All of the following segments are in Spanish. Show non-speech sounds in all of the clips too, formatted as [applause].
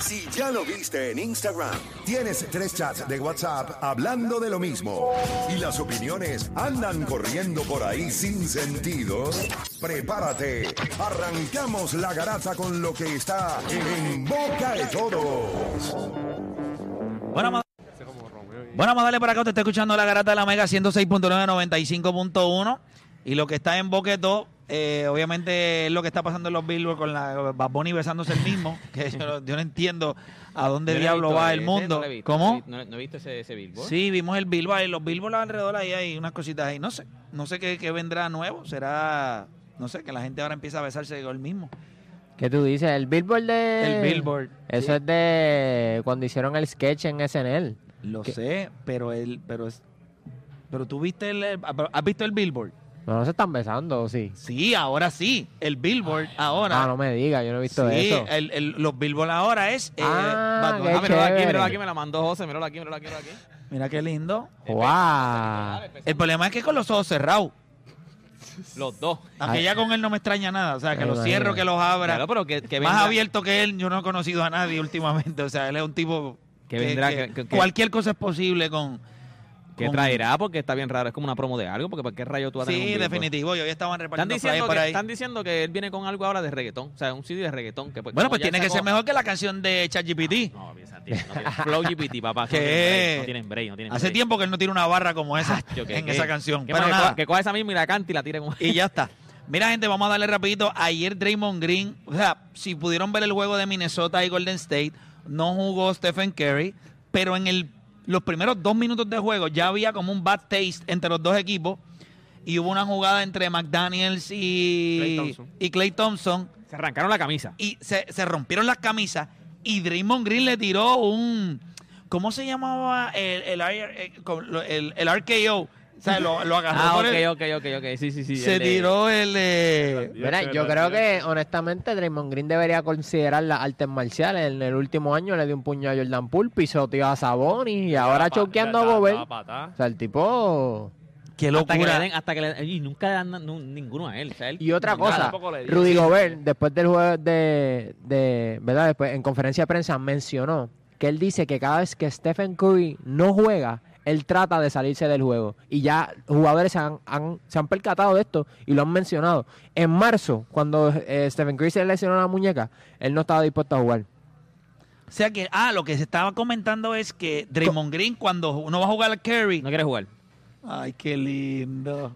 Si ya lo viste en Instagram, tienes tres chats de WhatsApp hablando de lo mismo y las opiniones andan corriendo por ahí sin sentido, prepárate. Arrancamos la garata con lo que está en boca de todos. Bueno, vamos a darle para acá. Usted está escuchando la garata de la Mega 106.9, 95.1. Y lo que está en Boqueto, eh, obviamente es lo que está pasando en los Billboard con la Bad Bunny besándose el mismo. [laughs] Que yo, yo no entiendo a dónde no diablo visto va ese, el mundo. no lo he visto, ¿Cómo? No, he- no he visto ese, ese billboard. Sí, vimos el Billboard y los Billboard alrededor ahí hay unas cositas ahí. No sé, no sé qué, qué vendrá nuevo. Será, no sé, que la gente ahora empieza a besarse con el mismo. ¿Qué tú dices? ¿El Billboard de...? El Billboard. Eso sí. es de cuando hicieron el sketch en SNL. Lo ¿Qué? sé, pero el, pero es, pero tú viste el- ¿has visto el Billboard? No, no se están besando, ¿o sí? Sí, ahora sí. El Billboard ahora. Ah, no me digas, yo no he visto sí, eso. el- el- los Billboard ahora es. eh, Ah, qué Ah, míralo aquí, míralo aquí, me la mandó José, míralo aquí, míralo aquí, míralo aquí. Mira qué lindo. ¡Wow! El problema es que con los ojos cerrados. Los dos. Aunque ya con él no me extraña nada. O sea, que los cierro, que los abra. Claro, pero que, que Más vendrá- abierto que él, yo no he conocido a nadie últimamente. O sea, él es un tipo. Que vendrá, que- que- que- cualquier cosa es posible con. Que con- traerá porque está bien raro, es como una promo de algo, porque ¿para qué rayo tú vas a tener Sí, definitivo. Y hoy estaban Están repartiendo diciendo, flyers por que, ahí. están diciendo que él viene con algo ahora de reggaetón, o sea, un CD de reggaetón. Que, pues, Bueno, pues ya tiene que ser mejor que la canción de ChatGPT. No, piensa, tío, no tiene- Flow [laughs] GPT, papá. ¿Qué? No tienen break, no tienen Hace break. tiempo que él no tiene una barra como esa Yo, ¿qué- en qué? esa canción. ¿Qué Pero más? Que nada. coja- Que coja esa misma y la cante y la tire como... Y ya está. Mira, gente, vamos a darle rapidito. Ayer Draymond Green, o sea, si pudieron ver el juego de Minnesota y Golden State, no jugó Stephen Curry, pero en el, los primeros dos minutos de juego ya había como un bad taste entre los dos equipos y hubo una jugada entre McDaniels y Thompson. y Clay Thompson Se arrancaron la camisa. y se, se rompieron las camisas y Draymond Green le tiró un ¿cómo se llamaba el el, el, el- el RKO? O sea, lo, lo agarró Ah, por ok, el- ok, ok, ok. Sí, sí, sí. se el de- tiró el eh, Mira, yo creo que honestamente Draymond Green debería considerar las artes marciales. En el último año le dio un puño a Jordan Poole, pisoteó a Sabonis y ahora choqueando a Gobert. O sea, el tipo... Qué Hasta que le locura. den, hasta que le y nunca le dan ninguno a él. o sea, él- Y otra cosa. Rudy. Gobert, después del juego de, de ¿verdad? Después, en conferencia de prensa mencionó que él dice que cada vez que Stephen Curry no juega, él trata de salirse del juego. Y ya jugadores se han, han- se han percatado de esto y lo han mencionado. En marzo, cuando eh, Stephen Curry se lesionó la muñeca, él no estaba dispuesto a jugar. O sea que, ah, lo que se estaba comentando es que Draymond Green cuando uno va a jugar al Curry. No quiere jugar. Ay, qué lindo.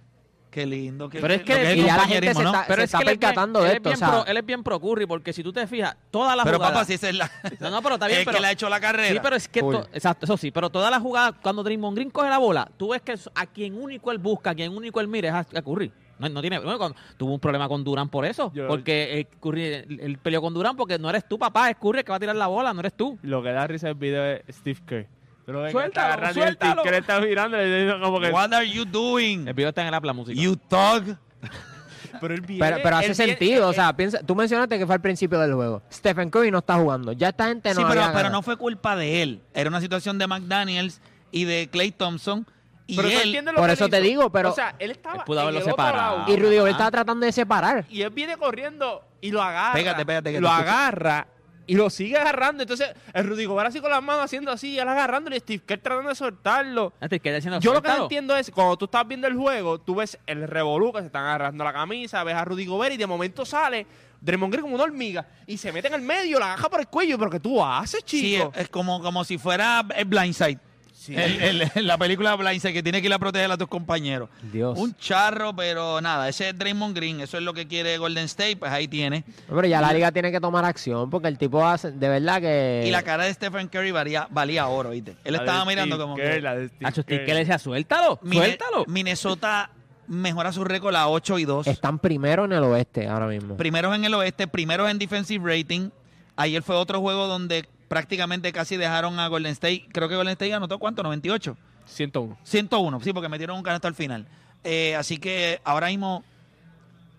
Qué lindo. qué- Pero es que- es y el ya la gente compañerismo, se ¿no? está- Pero es está que él es bien- percatando de él es esto, bien o sea- pro- él es bien pro Curry porque si tú te fijas, todas las Pero jugadas... papá, si esa es la. [laughs] No, no, pero está bien, [laughs] es pero... que le ha hecho la carrera. Sí, pero es que... To- exacto, eso sí. Pero todas las jugadas, cuando Draymond Green coge la bola, tú ves que a quien único él busca, a quien único él mira es a, a Curry. No, no tiene... bueno, cuando- tuvo un problema con Durán por eso. Yo- porque eh, Curry, él, él peleó con Durán porque no eres tú, papá. Es Curry el que va a tirar la bola, no eres tú. Lo que da risa el video es Steve Kerr. Que Suéltalo, está el suéltalo. Kerr está y le dice como que... What are you doing? El video está en el app, la música. You thug. [laughs] Pero él viene... Pero, pero hace viene- sentido, o eh, sea, piensa, tú mencionaste que fue al principio del juego. Stephen Curry no está jugando. Ya esta gente no sí, pero, pero no fue culpa de él. Era una situación de McDaniels y de Clay Thompson. Y pero él. por que eso te digo, pero- O sea, él estaba Él pudo haberlo el separado. Y Rudy Gobert Ah. estaba tratando de separar. Y él viene corriendo y lo agarra. Pégate, pégate, que Lo agarra y lo sigue agarrando. Entonces, el Rudy Gobert así con las manos haciendo así, y él agarrándolo y Steve Kerr tratando de soltarlo. Antes que diciendo, Yo lo que no entiendo es, cuando tú estás viendo el juego, tú ves el revolú que se están agarrando la camisa, ves a Rudy Gobert y de momento sale Draymond Green como una hormiga y se mete en el medio, la agarra por el cuello. ¿Pero qué tú haces, Sí, chico? es, es como, como si fuera el Blindside. Sí. El- el- [laughs] la película Blindside que tiene que ir a proteger a tus compañeros. Dios. Un charro, pero nada, ese es Draymond Green. Eso es lo que quiere Golden State, pues ahí tiene. Pero ya la liga tiene que tomar acción porque el tipo hace, de verdad que... Y la cara de Stephen Curry valía, valía oro, ¿viste? Él La de estaba mirando Steve como Kerr, que... la de Steve Hacho, Steve Kerr. Le decía, suéltalo, suéltalo. Minnesota mejora su récord a 8 y 2. Están primero en el oeste ahora mismo. Primeros en el oeste, primeros en defensive rating. Ayer fue otro juego donde prácticamente casi dejaron a Golden State. Creo que Golden State anotó cuánto, 98. 101. 101, sí, porque metieron un canasto al final. Eh, así que ahora mismo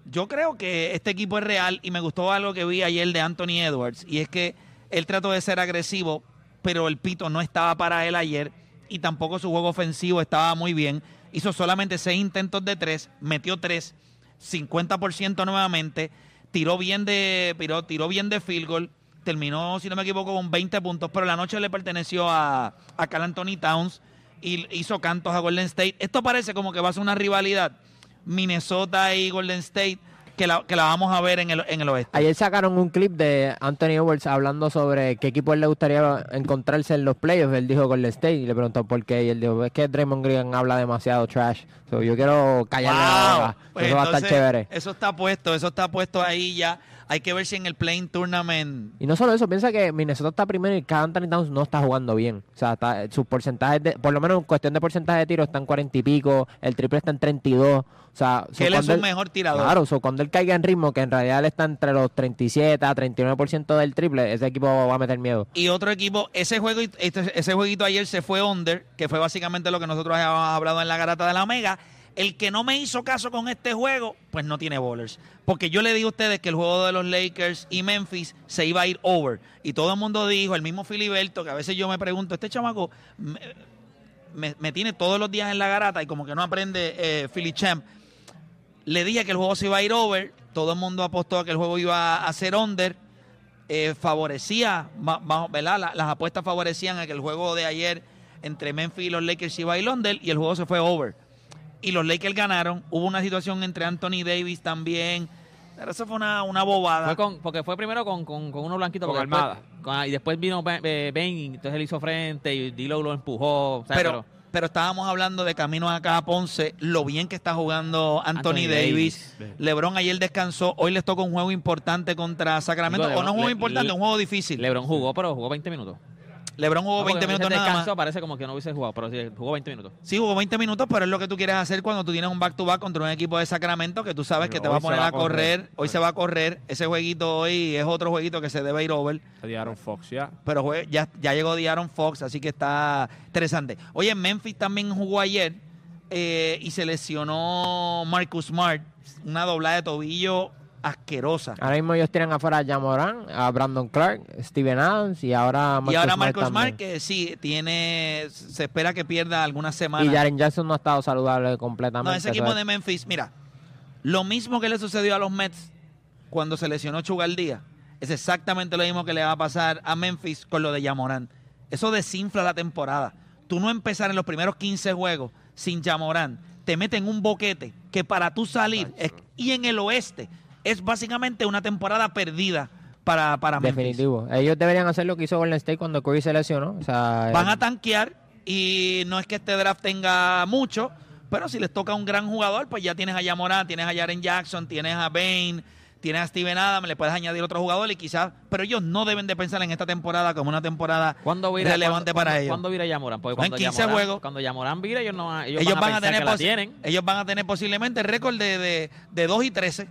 yo creo que este equipo es real y me gustó algo que vi ayer de Anthony Edwards y es que él trató de ser agresivo, pero el pito no estaba para él ayer y tampoco su juego ofensivo estaba muy bien. Hizo solamente seis intentos de tres, metió tres, 50% nuevamente, tiró bien de tiró, tiró bien de field goal, terminó, si no me equivoco, con 20 puntos, pero la noche le perteneció a, a Carl Anthony Towns y hizo cantos a Golden State. Esto parece como que va a ser una rivalidad Minnesota y Golden State que la, que la vamos a ver en el, en el oeste. Ayer sacaron un clip de Anthony Edwards hablando sobre qué equipo él le gustaría encontrarse en los playoffs. Él dijo Golden State y le preguntó por qué. Y él dijo, es que Draymond Green habla demasiado trash. So, yo quiero callarle la boca. Pues Eso va a estar entonces, chévere. Eso está puesto, eso está puesto ahí ya. Hay que ver si en el playing tournament Y no solo eso, piensa que Minnesota está primero y cada Anthony Towns no está jugando bien. O sea, está- sus porcentajes, de, por lo menos en cuestión de porcentaje de tiro, están 40 y pico, el triple está en 32. O sea, que él es un mejor tirador. Claro, so cuando él caiga en ritmo, que en realidad él está entre los 37 a 39% del triple, ese equipo va a meter miedo. Y otro equipo, ese juego, este- ese jueguito ayer se fue under, que fue básicamente lo que nosotros habíamos hablado en la garata de la Mega. El que no me hizo caso con este juego, pues no tiene bowlers. Porque yo le digo a ustedes que el juego de los Lakers y Memphis se iba a ir over. Y todo el mundo dijo, el mismo Filiberto, que a veces yo me pregunto, este chamaco me, tiene todos los días en la garata y como que no aprende eh, Philly Champ. Le dije que el juego se iba a ir over. Todo el mundo apostó a que el juego iba a ser under eh, favorecía, ¿verdad? La- las apuestas favorecían a que el juego de ayer entre Memphis y los Lakers iba a ir under y el juego se fue over. Y los Lakers ganaron. Hubo una situación entre Anthony Davis también. Pero eso fue una, una bobada. Fue con, porque fue primero con, con, con uno blanquito. Con porque después- con- y después vino Ben, eh, Ben, y entonces él hizo frente y Dilo lo empujó. o sea, pero, pero estáamos hablando de camino acá a Ponce, lo bien que está jugando Anthony, Anthony Davis. Davis. LeBron ayer descansó. Hoy les toca un juego importante contra Sacramento. Digo, o no un juego Le- importante, Le- un juego difícil. LeBron jugó, pero jugó 20 minutos. LeBron jugó No, porque 20 minutos nada más. parece como que no hubiese jugado, pero sí, jugó 20 minutos. Sí, jugó 20 minutos, pero es lo que tú quieres hacer cuando tú tienes un back-to-back contra un equipo de Sacramento que tú sabes que te va a hoy se poner va a correr. correr. Hoy se va a correr. Ese jueguito hoy es otro jueguito que se debe ir over. Se dieron Fox ya. Pero jue- ya, ya llegó Diaron Fox, así que está interesante. Oye, Memphis también jugó ayer eh, y se lesionó Marcus Smart. Una doblada de tobillo asquerosa. Ahora mismo ellos tienen afuera a Jamoran, a Brandon Clark, Steven Adams y ahora Marcus y ahora también. que sí, tiene, se espera que pierda algunas semanas. Y Jaren Jackson no ha estado saludable completamente. No, ese equipo de Memphis, mira, lo mismo que le sucedió a los Mets cuando se lesionó Chugaldía, es exactamente lo mismo que le va a pasar a Memphis con lo de Yamorán. Eso desinfla la temporada. Tú no empezar en los primeros 15 juegos sin Yamorán, te meten un boquete que para tú salir, es- y en el oeste, es básicamente una temporada perdida para, para Memphis. Definitivo. Ellos deberían hacer lo que hizo Golden State cuando Curry se lesionó. O sea, Van eh, a tanquear y no es que este draft tenga mucho, pero si les toca un gran jugador, pues ya tienes a Yamorán, tienes a Jaren Jackson, tienes a Bain, tienes a Steven Adams, le puedes añadir otro jugador y quizás, pero ellos no deben de pensar en esta temporada como una temporada ¿Cuándo vira, relevante cuándo- para cuándo- ellos. ¿Cuándo vira Yamoran? Porque En cuando 15 Yamoran- juegos. Cuando Yamoran vira, ellos, no, ellos, ellos, van a pensar tener que la tienen. ellos van a tener posiblemente el récord de, de, de 2 y 13.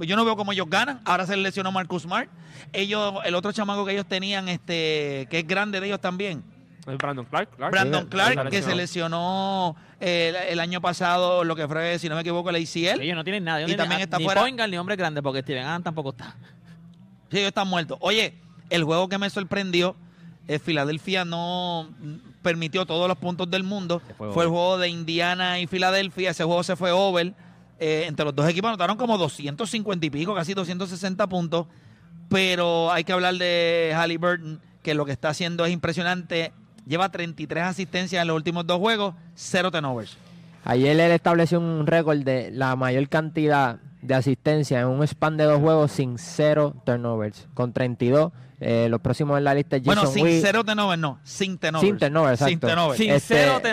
Pues Yo no veo cómo ellos ganan. Ahora se les lesionó Marcus Smart. Ellos, el otro chamaco que ellos tenían, este, que es grande de ellos también, Es Brandon Clark. Clark. Brandon Clark, que se lesionó eh, el, el año pasado, lo que fue, si no me equivoco, el ACL. Ellos no tienen nada. ellos Y también tienen- está ni fuera- point guard ni hombre grande, porque Steven Adams tampoco está. Sí, ellos están muertos. Oye, el juego que me sorprendió, Filadelfia no permitió todos los puntos del mundo. Fue, fue el juego de Indiana y Filadelfia. Ese juego se fue over. Eh, entre los dos equipos anotaron como 250 y pico, casi 260 puntos. Pero hay que hablar de Halliburton, que lo que está haciendo es impresionante. Lleva 33 asistencias en los últimos dos juegos, cero turnovers. Ayer él estableció un récord de la mayor cantidad de asistencia en un span de dos juegos sin cero turnovers, con 32. Eh, los próximos en la lista es Bueno, sin Witt. cero turnovers, no, sin turnovers. Sin turnovers, Sin exacto. turnovers. Sin Este- cero te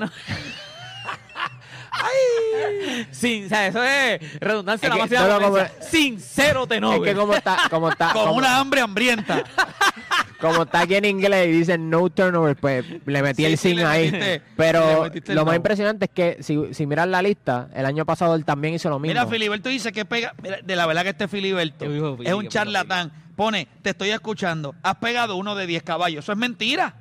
no- Sin, o sea, eso es redundancia Es la que- máxima no, no, potencia. Sin cero te Es que como está, como está, Con como- una hambre hambrienta. [laughs] como está aquí en inglés y dicen no turnover, pues le metí Sí, el sin ahí. metiste- Pero lo más no. impresionante es que si, si miras la lista, el año pasado él también hizo lo mismo. Mira, Filiberto dice que pega. Mira, de la verdad que este Filiberto es un charlatán. Pone, te estoy escuchando. Has pegado uno de 10 caballos. Eso es mentira.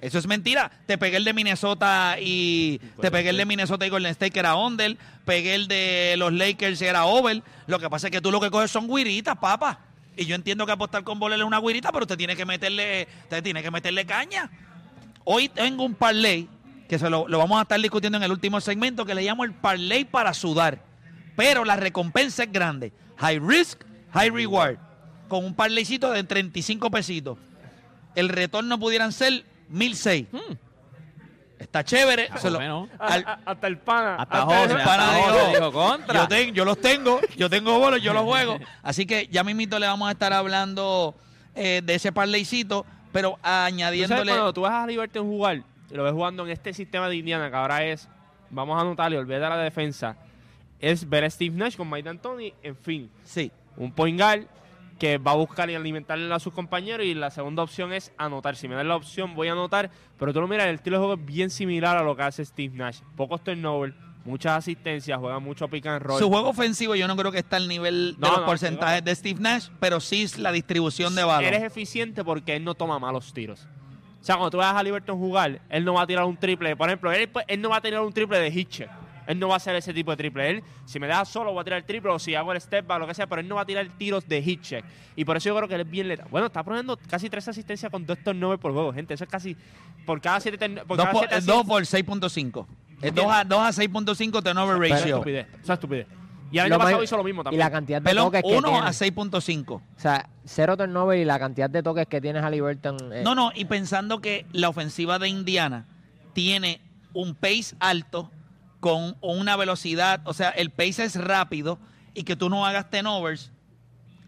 Eso es mentira. Te pegué el de Minnesota y. Te pegué el de Minnesota y Golden State, que era under. Pegué el de los Lakers, que era over. Lo que pasa es que tú lo que coges son guiritas, papá. Y yo entiendo que apostar con bola es una guirita, pero usted tiene que meterle, usted tiene que meterle caña. Hoy tengo un parlay que se lo, lo vamos a estar discutiendo en el último segmento que le llamo el parlay para sudar. Pero la recompensa es grande. High risk, high reward. Con un parlaycito de 35 pesitos. El retorno pudieran ser 1006. Está chévere. Ah, se lo- bueno. al- A- a- hasta el pana. Hasta hasta el pana hasta dijo, José dijo contra. yo, ten- yo los tengo, yo tengo bolos, yo los juego. Así que ya mismito le vamos a estar hablando eh, de ese parlaycito, pero ¿Tú sabes añadiéndole... cuando tú vas a Liberty jugar y lo ves jugando en este sistema de Indiana que ahora es, vamos a anotarle, olvídate de la defensa, es ver a Steve Nash con Mike D'Antoni, en fin, Sí, un point guard que va a buscar y alimentarle a sus compañeros y la segunda opción es anotar. Si me dan la opción voy a anotar, pero tú lo miras, el estilo de juego es bien similar a lo que hace Steve Nash. Pocos turnovers, muchas asistencias, juega mucho pick and roll. Su juego ofensivo yo no creo que está al nivel de los no, porcentajes de Steve Nash, pero sí es la distribución de balón. Él es eficiente porque él no toma malos tiros. O sea, cuando tú vas a Liberton jugar, él no va a tirar un triple. Por ejemplo, él, pues, él no va a tirar un triple de hit check. Él no va a hacer ese tipo de triple. Él, si me deja solo, voy a tirar el triple o si hago el step back, lo que sea, pero él no va a tirar tiros de hit check. Y por eso yo creo que él es bien letal. Bueno, está poniendo casi tres asistencias con dos turnovers por juego, gente. Eso es casi por cada siete, por Dos cada por, siete dos por 6.5. Es 2 a, 2 a 6.5 turnover Esa es ratio. estupidez. Esa es estupidez. Y el año Lo pasado más- hizo lo mismo Y también. la cantidad de Pelón, toques que 1 tiene. a 6.5. O sea, cero turnover y la cantidad de toques que tienes a Liberton. eh, No, no, y pensando que la ofensiva de Indiana tiene un pace alto con una velocidad, o sea, el pace es rápido y que tú no hagas turnovers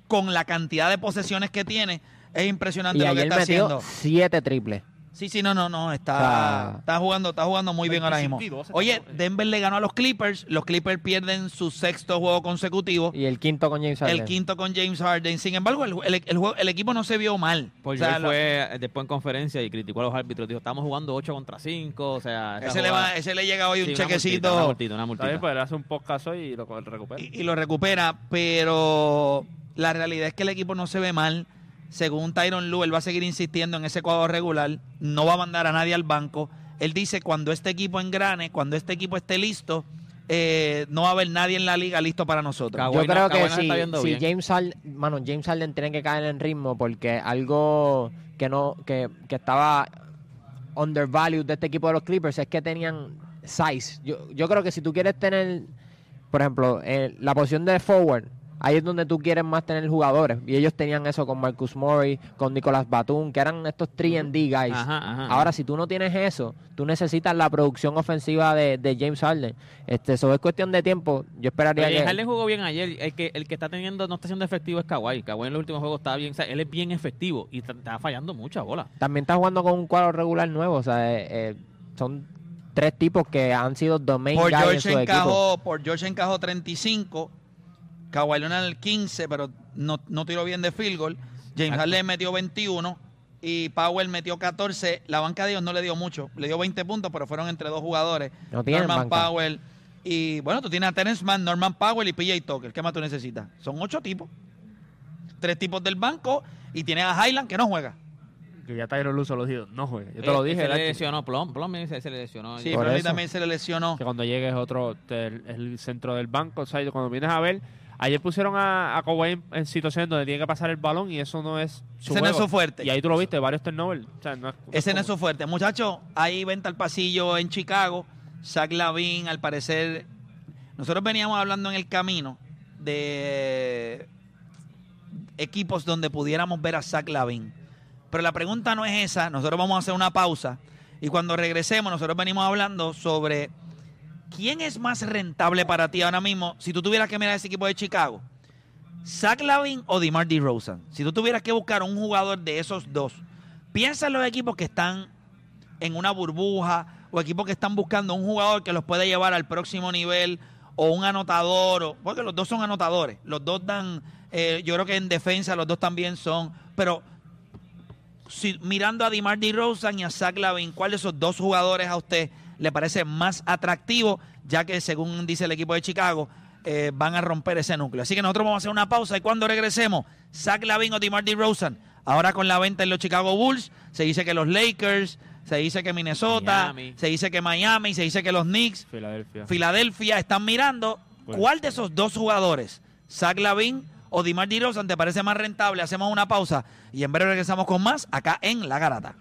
con la cantidad de posesiones que tiene, es impresionante y lo que está metió haciendo. siete triples. Sí, sí, no, no, no, está, O sea, está jugando, está jugando muy bien ahora mismo. 25 y 12 Oye. Denver le ganó a los Clippers, los Clippers pierden su sexto juego consecutivo, Y el quinto con James Harden. el quinto con James Harden. Sin embargo, el, el- el juego- el equipo no se vio mal. Paul O sea, George lo- fue después en conferencia y criticó a los árbitros. Dijo, estamos jugando 8 contra 5. O sea, ese, le va- ese le llega hoy Sí, un una multita, chequecito Una multita, una multita. bien, pues él hace un podcast hoy y lo lo recupera. y, y lo recupera, pero la realidad es que el equipo no se ve mal. Según Tyron Lue, él va a seguir insistiendo en ese cuadro regular, no va a mandar a nadie al banco. Él dice, cuando este equipo engrane, cuando este equipo esté listo, eh, no va a haber nadie en la liga listo para nosotros. Yo creo que si, si. James Harden, mano, James Harden tiene que caer en ritmo porque algo que no, que, que estaba undervalued de este equipo de los Clippers es que tenían size. Yo, yo creo que si tú quieres tener, por ejemplo, eh, la posición de forward, ahí es donde tú quieres más tener jugadores. Y ellos tenían eso con Marcus Murray, con Nicolas Batum, que eran estos 3D guys. Ajá, ajá. Ahora, si tú no tienes eso, tú necesitas la producción ofensiva de, de James Harden. Este, eso es cuestión de tiempo. Yo esperaría Oye, que... Harden jugó bien ayer. El que, el que está teniendo, no está siendo efectivo es Kawhi. Kawhi en los últimos juegos está bien. O sea, él es bien efectivo y está, está fallando mucha bola. También está jugando con un cuadro regular nuevo. O sea, eh, eh, son tres tipos que han sido domain Por guys en George, equipo. encajó, por George encajó 35, Kawhi Leonard 15, pero no, no tiró bien de field goal. James. Harden metió 21 y Powell metió 14. La banca de ellos no le dio mucho, le dio 20 puntos, pero fueron entre dos jugadores. No tienen Norman banca. Powell y bueno, tú tienes a Terence Mann, Norman Powell y PJ Tucker. ¿Qué más tú necesitas? Son ocho tipos. Tres tipos del banco y tienes a Highland que no juega. Que ya Tyron Lue lo dijo, no juegue. Yo te Eh, lo dije, Se le lesionó Plum. Plum se, se le lesionó. Sí, pero a mí también se le lesionó. que cuando llegue es otro, te- el, el centro del banco. O sea, cuando vienes a ver, ayer pusieron a, a Kawhi en, en situaciones donde tiene que pasar el balón y eso no es su Ese no es juego. su fuerte. Y ahí tú lo viste, varios turnovers. O sea, no es- Ese no es su fuerte. Muchachos, hay venta al pasillo en Chicago. Zach Lavin, al parecer. Nosotros veníamos hablando en el camino de equipos donde pudiéramos ver a Zach Lavin. Pero la pregunta no es esa. Nosotros vamos a hacer una pausa. Y cuando regresemos, nosotros venimos hablando sobre quién es más rentable para ti ahora mismo si tú tuvieras que mirar ese equipo de Chicago. Zach Lavin o DeMar DeRozan. Si tú tuvieras que buscar un jugador de esos dos, piensa en los equipos que están en una burbuja o equipos que están buscando un jugador que los puede llevar al próximo nivel o un anotador, porque los dos son anotadores, los dos dan, eh, yo creo que en defensa los dos también son, pero mirando a DeMar DeRozan y a Zach Lavin, ¿cuál de esos dos jugadores a usted le parece más atractivo? Ya que según dice el equipo de Chicago, eh, van a romper ese núcleo. Así que nosotros vamos a hacer una pausa y cuando regresemos, Zach Lavin o DeMar DeRozan, ahora con la venta en los Chicago Bulls, se dice que los Lakers, se dice que Minnesota, Miami. se dice que Miami, se dice que los Knicks, Filadelfia. Filadelfia están mirando Bueno. cuál de esos dos jugadores, Zach Lavin o DeMar DeRozan, te parece más rentable. Hacemos una pausa y en breve regresamos con más acá en La Garata.